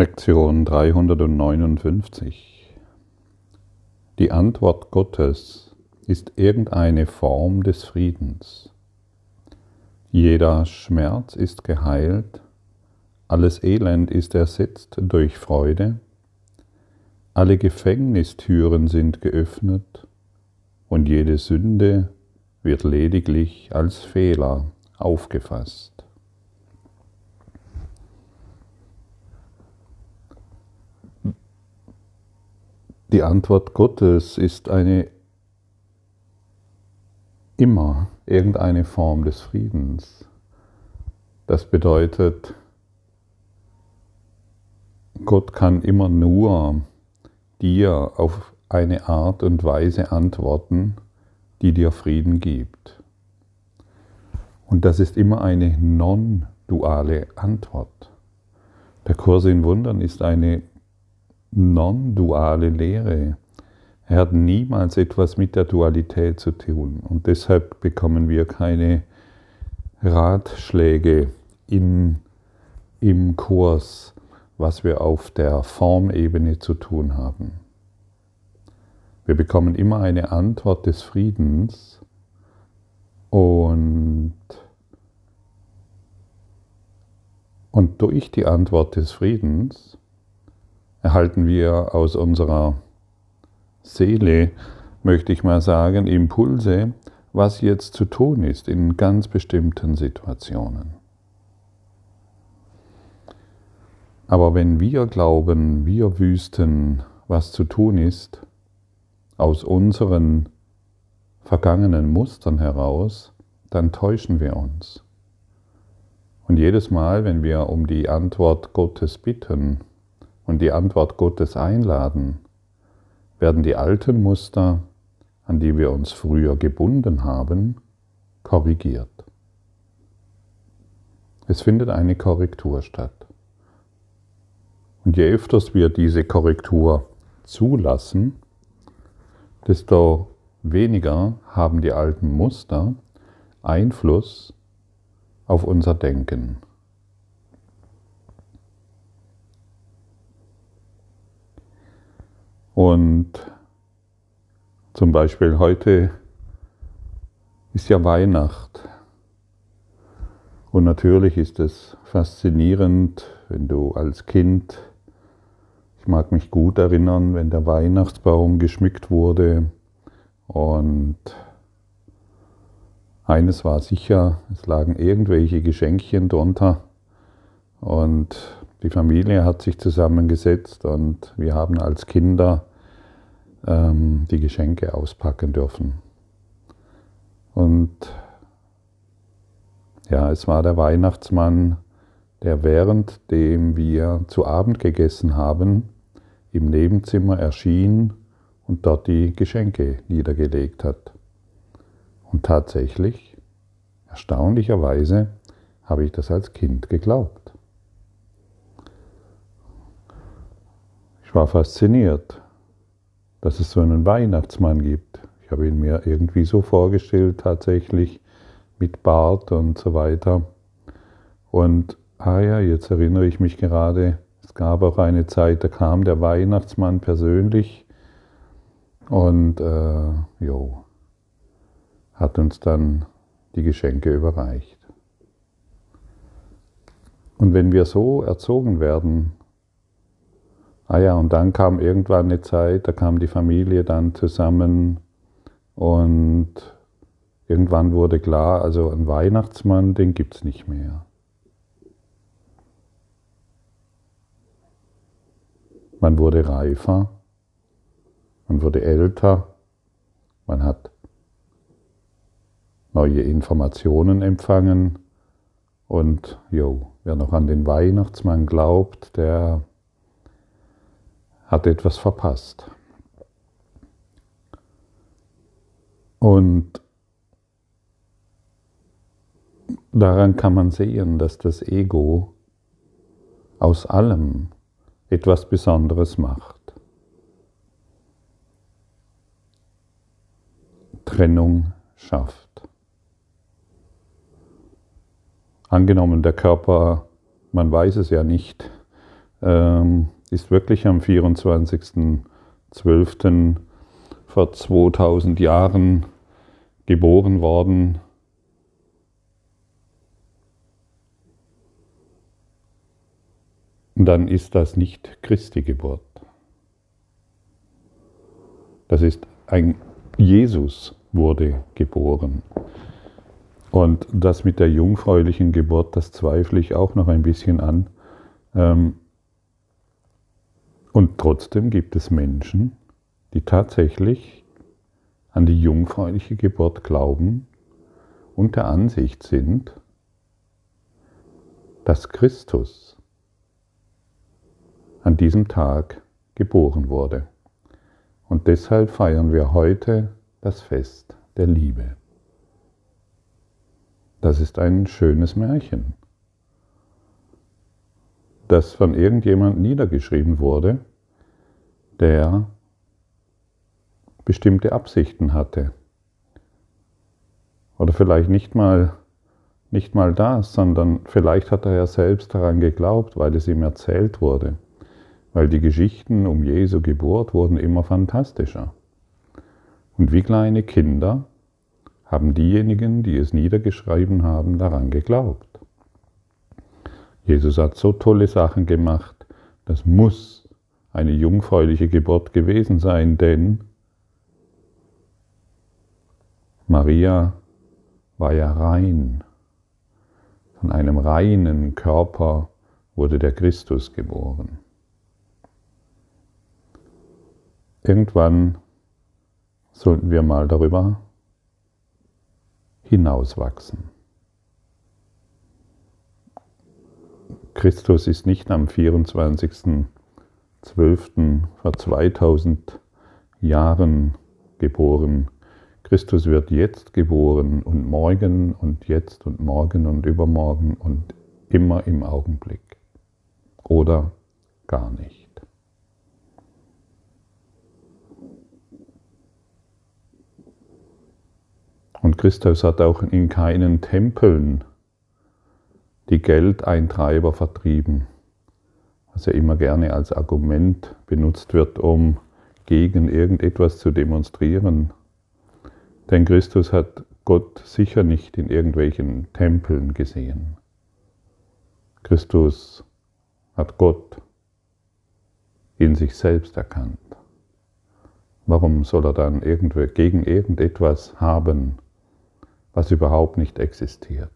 Lektion 359 Die Antwort Gottes ist irgendeine Form des Friedens. Jeder Schmerz ist geheilt, alles Elend ist ersetzt durch Freude, alle Gefängnistüren sind geöffnet und jede Sünde wird lediglich als Fehler aufgefasst. Die Antwort Gottes ist eine immer irgendeine Form des Friedens. Das bedeutet, Gott kann immer nur dir auf eine Art und Weise antworten, die dir Frieden gibt. Und das ist immer eine non-duale Antwort. Der Kurs in Wundern ist eine non-duale Lehre. Hat niemals etwas mit der Dualität zu tun und deshalb bekommen wir keine Ratschläge in, im Kurs, was wir auf der Formebene zu tun haben. Wir bekommen immer eine Antwort des Friedens und, und durch die Antwort des Friedens erhalten wir aus unserer Seele, möchte ich mal sagen, Impulse, was jetzt zu tun ist in ganz bestimmten Situationen. Aber wenn wir glauben, wir wüssten, was zu tun ist, aus unseren vergangenen Mustern heraus, dann täuschen wir uns. Und jedes Mal, wenn wir um die Antwort Gottes bitten, und die Antwort Gottes einladen, werden die alten Muster, an die wir uns früher gebunden haben, korrigiert. Es findet eine Korrektur statt. Und je öfters wir diese Korrektur zulassen, desto weniger haben die alten Muster Einfluss auf unser Denken. Und zum Beispiel heute ist ja Weihnacht. Und natürlich ist es faszinierend, wenn du als Kind, ich mag mich gut erinnern, wenn der Weihnachtsbaum geschmückt wurde. Und eines war sicher, es lagen irgendwelche Geschenkchen drunter. Und die Familie hat sich zusammengesetzt und wir haben als Kinder ähm, die Geschenke auspacken dürfen. Und ja, es war der Weihnachtsmann, der währenddem wir zu Abend gegessen haben, im Nebenzimmer erschien und dort die Geschenke niedergelegt hat. Und tatsächlich, erstaunlicherweise, habe ich das als Kind geglaubt. Ich war fasziniert dass es so einen Weihnachtsmann gibt. Ich habe ihn mir irgendwie so vorgestellt, tatsächlich mit Bart und so weiter. Und ah ja, jetzt erinnere ich mich gerade, es gab auch eine Zeit, da kam der Weihnachtsmann persönlich und äh, jo, hat uns dann die Geschenke überreicht. Und wenn wir so erzogen werden, Ah ja, und dann kam irgendwann eine Zeit, da kam die Familie dann zusammen und irgendwann wurde klar, also ein Weihnachtsmann, den gibt es nicht mehr. Man wurde reifer, man wurde älter, man hat neue Informationen empfangen und jo, wer noch an den Weihnachtsmann glaubt, der hat etwas verpasst. Und daran kann man sehen, dass das Ego aus allem etwas Besonderes macht. Trennung schafft. Angenommen, der Körper, man weiß es ja nicht, ähm, ist wirklich am 24.12. vor 2000 Jahren geboren worden. dann ist das nicht Christi Geburt. Das ist ein Jesus wurde geboren. Und das mit der jungfräulichen Geburt, das zweifle ich auch noch ein bisschen an. Ähm, und trotzdem gibt es Menschen, die tatsächlich an die jungfräuliche Geburt glauben und der Ansicht sind, dass Christus an diesem Tag geboren wurde. Und deshalb feiern wir heute das Fest der Liebe. Das ist ein schönes Märchen, das von irgendjemand niedergeschrieben wurde, der bestimmte Absichten hatte. Oder vielleicht nicht mal, nicht mal das, sondern vielleicht hat er ja selbst daran geglaubt, weil es ihm erzählt wurde. Weil die Geschichten um Jesu Geburt wurden immer fantastischer. Und wie kleine Kinder haben diejenigen, die es niedergeschrieben haben, daran geglaubt. Jesus hat so tolle Sachen gemacht, das muss eine jungfräuliche Geburt gewesen sein, denn Maria war ja rein. Von einem reinen Körper wurde der Christus geboren. Irgendwann sollten wir mal darüber hinauswachsen. Christus ist nicht am 24.12. vor 2000 Jahren geboren. Christus wird jetzt geboren und morgen und jetzt und morgen und übermorgen und immer im Augenblick. Oder gar nicht. Und Christus hat auch in keinen Tempeln die Geldeintreiber vertrieben, was ja immer gerne als Argument benutzt wird, um gegen irgendetwas zu demonstrieren. Denn Christus hat Gott sicher nicht in irgendwelchen Tempeln gesehen. Christus hat Gott in sich selbst erkannt. Warum soll er dann gegen irgendetwas haben, was überhaupt nicht existiert.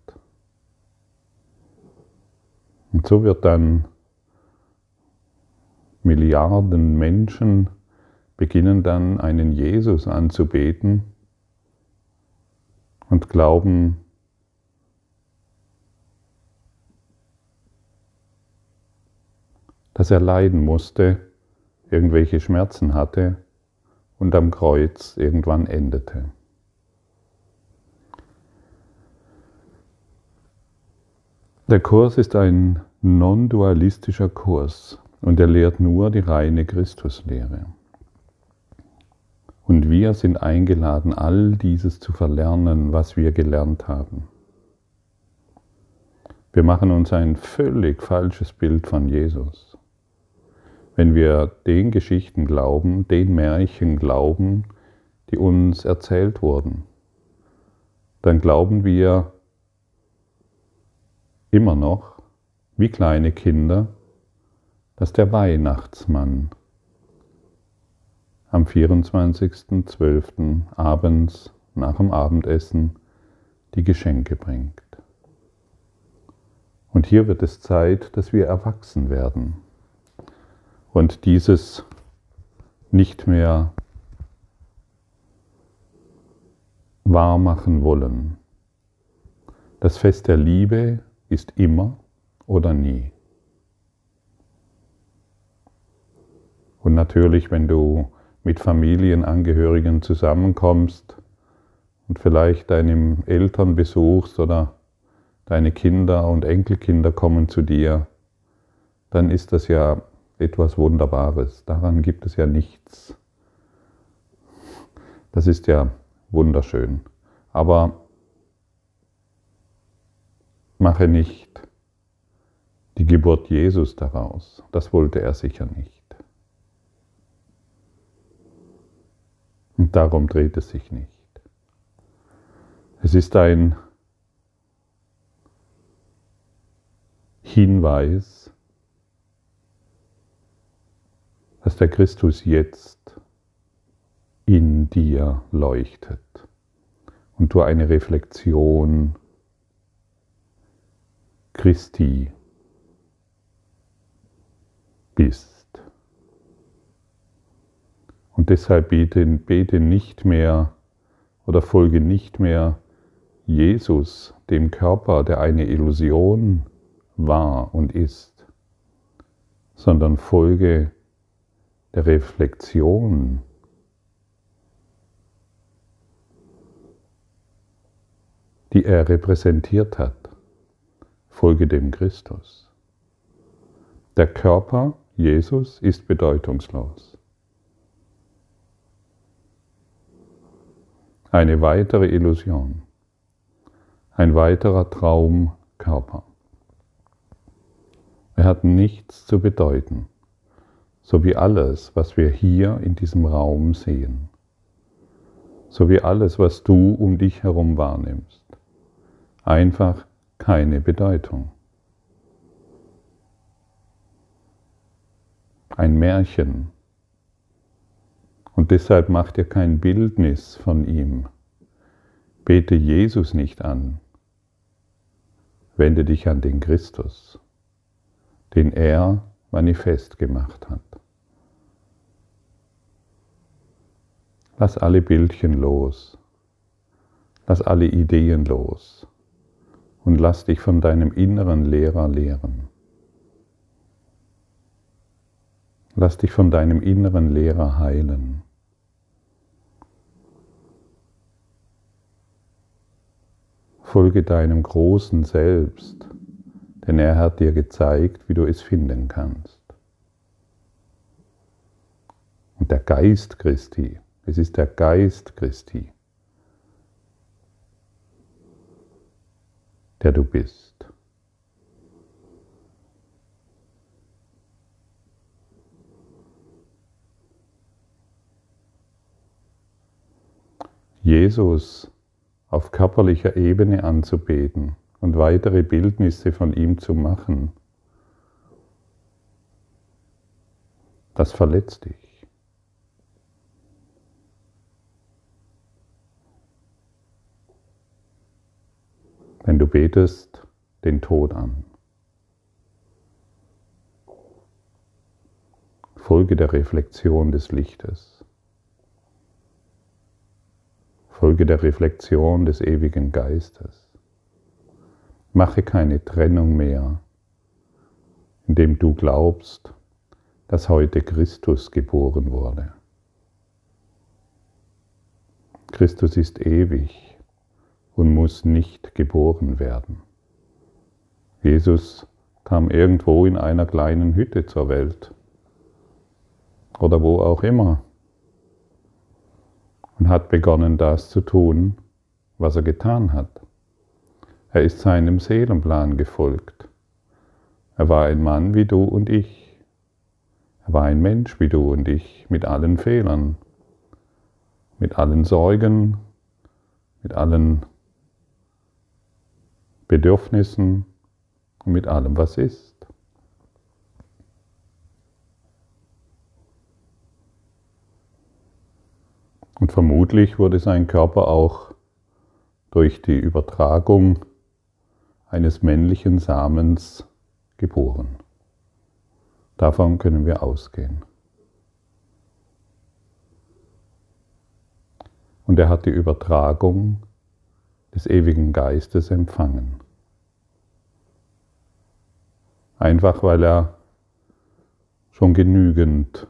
Und so wird dann Milliarden Menschen beginnen dann einen Jesus anzubeten und glauben, dass er leiden musste, irgendwelche Schmerzen hatte und am Kreuz irgendwann endete. Der Kurs ist ein non-dualistischer Kurs und er lehrt nur die reine Christuslehre. Und wir sind eingeladen, all dieses zu verlernen, was wir gelernt haben. Wir machen uns ein völlig falsches Bild von Jesus. Wenn wir den Geschichten glauben, den Märchen glauben, die uns erzählt wurden, dann glauben wir, immer noch, wie kleine Kinder, dass der Weihnachtsmann am 24.12. abends nach dem Abendessen die Geschenke bringt. Und hier wird es Zeit, dass wir erwachsen werden und dieses nicht mehr wahrmachen wollen. Das Fest der Liebe ist immer oder nie. Und natürlich, wenn du mit Familienangehörigen zusammenkommst und vielleicht deine Eltern besuchst oder deine Kinder und Enkelkinder kommen zu dir, dann ist das ja etwas Wunderbares. Daran gibt es ja nichts. Das ist ja wunderschön. Aber mache nicht die Geburt Jesus daraus. Das wollte er sicher nicht. Und darum dreht es sich nicht. Es ist ein Hinweis, dass der Christus jetzt in dir leuchtet und du eine Reflexion Christi bist. Und deshalb bete, bete nicht mehr oder folge nicht mehr Jesus, dem Körper, der eine Illusion war und ist, sondern folge der Reflexion die er repräsentiert hat. Folge dem Christus. Der Körper, Jesus, ist bedeutungslos. Eine weitere Illusion. Ein weiterer Traumkörper. Er hat nichts zu bedeuten, so wie alles, was wir hier in diesem Raum sehen, so wie alles, was du um dich herum wahrnimmst einfach keine Bedeutung. Ein Märchen. Und deshalb mach dir kein Bildnis von ihm. Bete Jesus nicht an. Wende dich an den Christus, den er manifest gemacht hat. Lass alle Bildchen los. Lass alle Ideen los und lass dich von deinem inneren Lehrer lehren. Lass dich von deinem inneren Lehrer heilen. Folge deinem großen Selbst, denn er hat dir gezeigt, wie du es finden kannst. Und der Geist Christi, es ist der Geist Christi, der du bist. Jesus auf körperlicher Ebene anzubeten und weitere Bildnisse von ihm zu machen, das verletzt dich. Wenn du betest den Tod an. Folge der Reflexion des Lichtes. Folge der Reflexion des ewigen Geistes. Mache keine Trennung mehr, indem du glaubst, dass heute Christus geboren wurde. Christus ist ewig und muss nicht geboren werden. Jesus kam irgendwo in einer kleinen Hütte zur Welt oder wo auch immer und hat begonnen, das zu tun, was er getan hat. Er ist seinem Seelenplan gefolgt. Er war ein Mann wie du und ich. Er war ein Mensch wie du und ich, mit allen Fehlern, mit allen Sorgen, mit allen Bedürfnissen und mit allem, was ist. Und vermutlich wurde sein Körper auch durch die Übertragung eines männlichen Samens geboren. Davon können wir ausgehen. Und er hat die Übertragung des ewigen Geistes empfangen. Einfach weil er schon genügend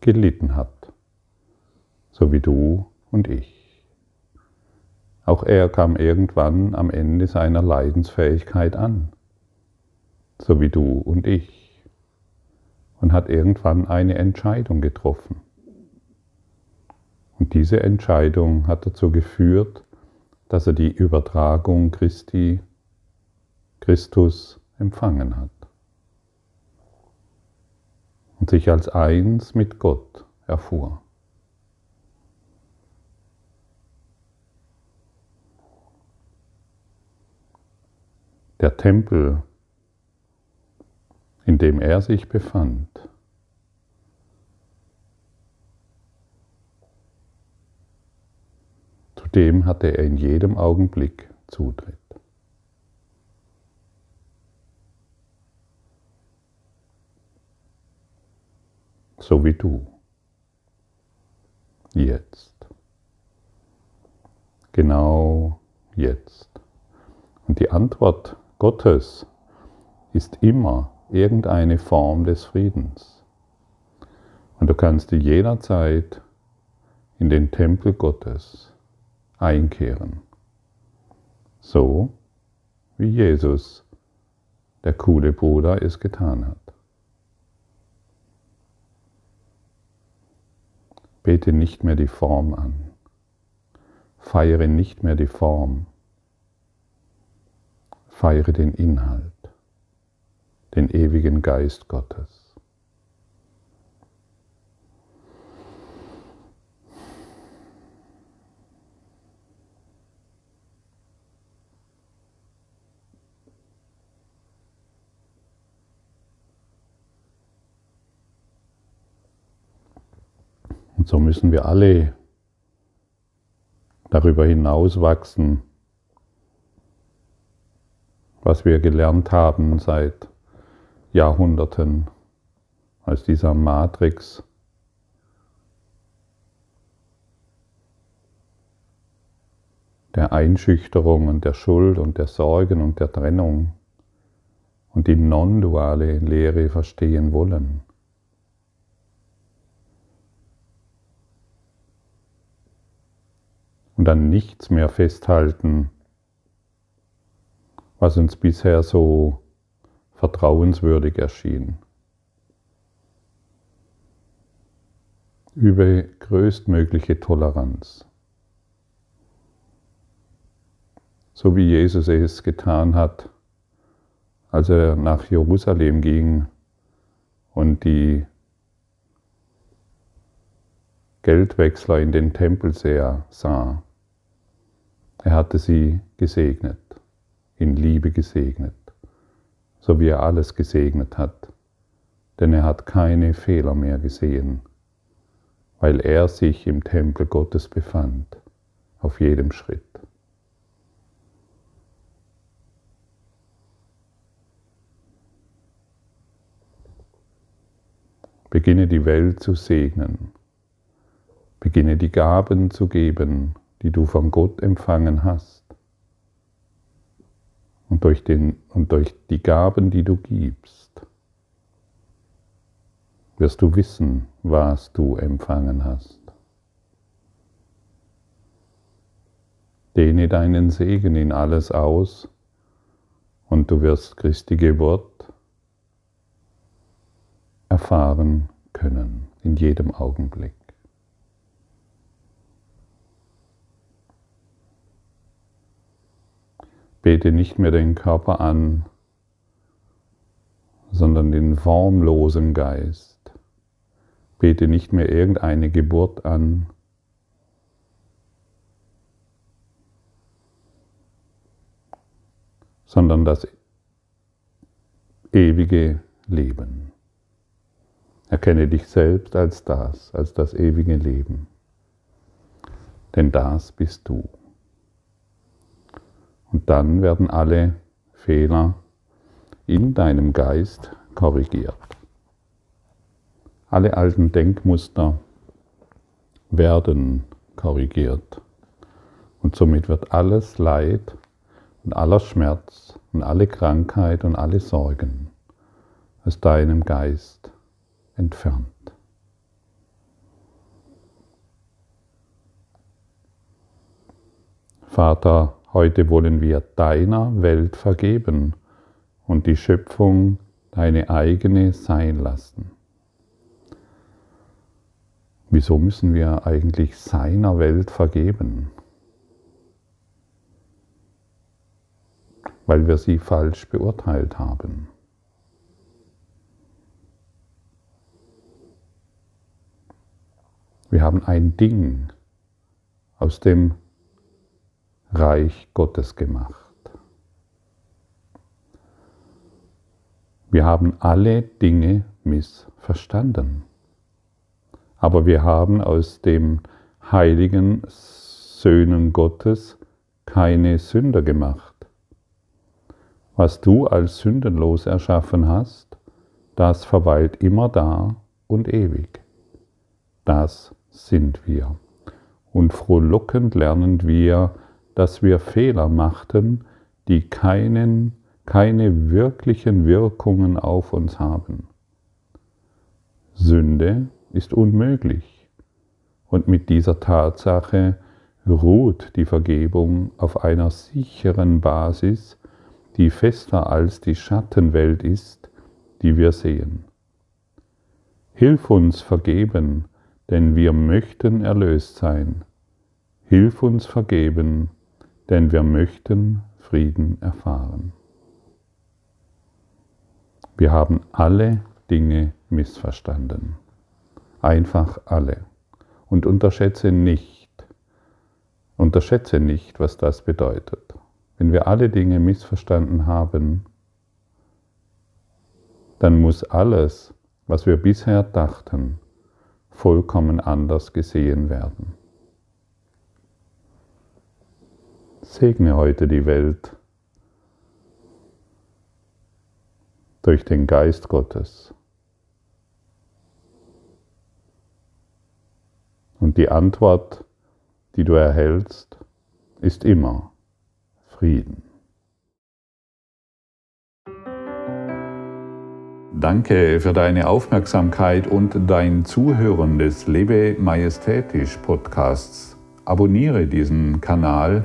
gelitten hat, so wie du und ich. Auch er kam irgendwann am Ende seiner Leidensfähigkeit an, so wie du und ich, und hat irgendwann eine Entscheidung getroffen. Und diese Entscheidung hat dazu geführt, dass er die Übertragung Christi Christus empfangen hat und sich als eins mit Gott erfuhr. Der Tempel, in dem er sich befand, dem hatte er in jedem Augenblick Zutritt. So wie du. Jetzt. Genau jetzt. Und die Antwort Gottes ist immer irgendeine Form des Friedens. Und du kannst jederzeit in den Tempel Gottes einkehren. So wie Jesus, der coole Bruder, es getan hat. Bete nicht mehr die Form an. Feiere nicht mehr die Form. Feiere den Inhalt, den ewigen Geist Gottes. So müssen wir alle darüber hinaus wachsen, was wir gelernt haben seit Jahrhunderten aus dieser Matrix. der Einschüchterung und der Schuld und der Sorgen und der Trennung und die non-duale Lehre verstehen wollen. An nichts mehr festhalten, was uns bisher so vertrauenswürdig erschien. Übe größtmögliche Toleranz. So wie Jesus es getan hat, als er nach Jerusalem ging und die Geldwechsler in den Tempel sah. Er hatte sie gesegnet, in Liebe gesegnet, so wie er alles gesegnet hat, denn er hat keine Fehler mehr gesehen, weil er sich im Tempel Gottes befand, auf jedem Schritt. Beginne die Welt zu segnen. Beginne die Gaben zu geben, die du von Gott empfangen hast. Und durch, den, und durch die Gaben, die du gibst, wirst du wissen, was du empfangen hast. Dehne deinen Segen in alles aus und du wirst Christi Geburt erfahren können in jedem Augenblick. Bete nicht mehr den Körper an, sondern den formlosen Geist. Bete nicht mehr irgendeine Geburt an, sondern das ewige Leben. Erkenne dich selbst als das, als das ewige Leben. Denn das bist du. Und dann werden alle Fehler in deinem Geist korrigiert. Alle alten Denkmuster werden korrigiert. Und somit wird alles Leid und aller Schmerz und alle Krankheit und alle Sorgen aus deinem Geist entfernt. Vater, Heute wollen wir deiner Welt vergeben und die Schöpfung deine eigene sein lassen. Wieso müssen wir eigentlich seiner Welt vergeben? weil wir sie falsch beurteilt haben. Wir haben ein Ding aus dem Reich Gottes gemacht. Wir haben alle Dinge missverstanden. Aber wir haben aus dem heiligen Söhnen Gottes keine Sünder gemacht. Was du als sündenlos erschaffen hast, das verweilt immer da und ewig. Das sind wir. Und frohlockend lernen wir, dass wir Fehler machten, die keinen, keine wirklichen Wirkungen auf uns haben. Sünde ist unmöglich. Und mit dieser Tatsache ruht die Vergebung auf einer sicheren Basis, die fester als die Schattenwelt ist, die wir sehen. Hilf uns vergeben, denn wir möchten erlöst sein. Hilf uns vergeben, denn wir möchten Frieden erfahren. Wir haben alle Dinge missverstanden. Einfach alle. Und unterschätze nicht, unterschätze nicht, was das bedeutet. Wenn wir alle Dinge missverstanden haben, dann muss alles, was wir bisher dachten, vollkommen anders gesehen werden. Segne heute die Welt durch den Geist Gottes. Und die Antwort, die du erhältst, ist immer Frieden. Danke für deine Aufmerksamkeit und dein Zuhören des Lebe Majestätisch Podcasts. Abonniere diesen Kanal,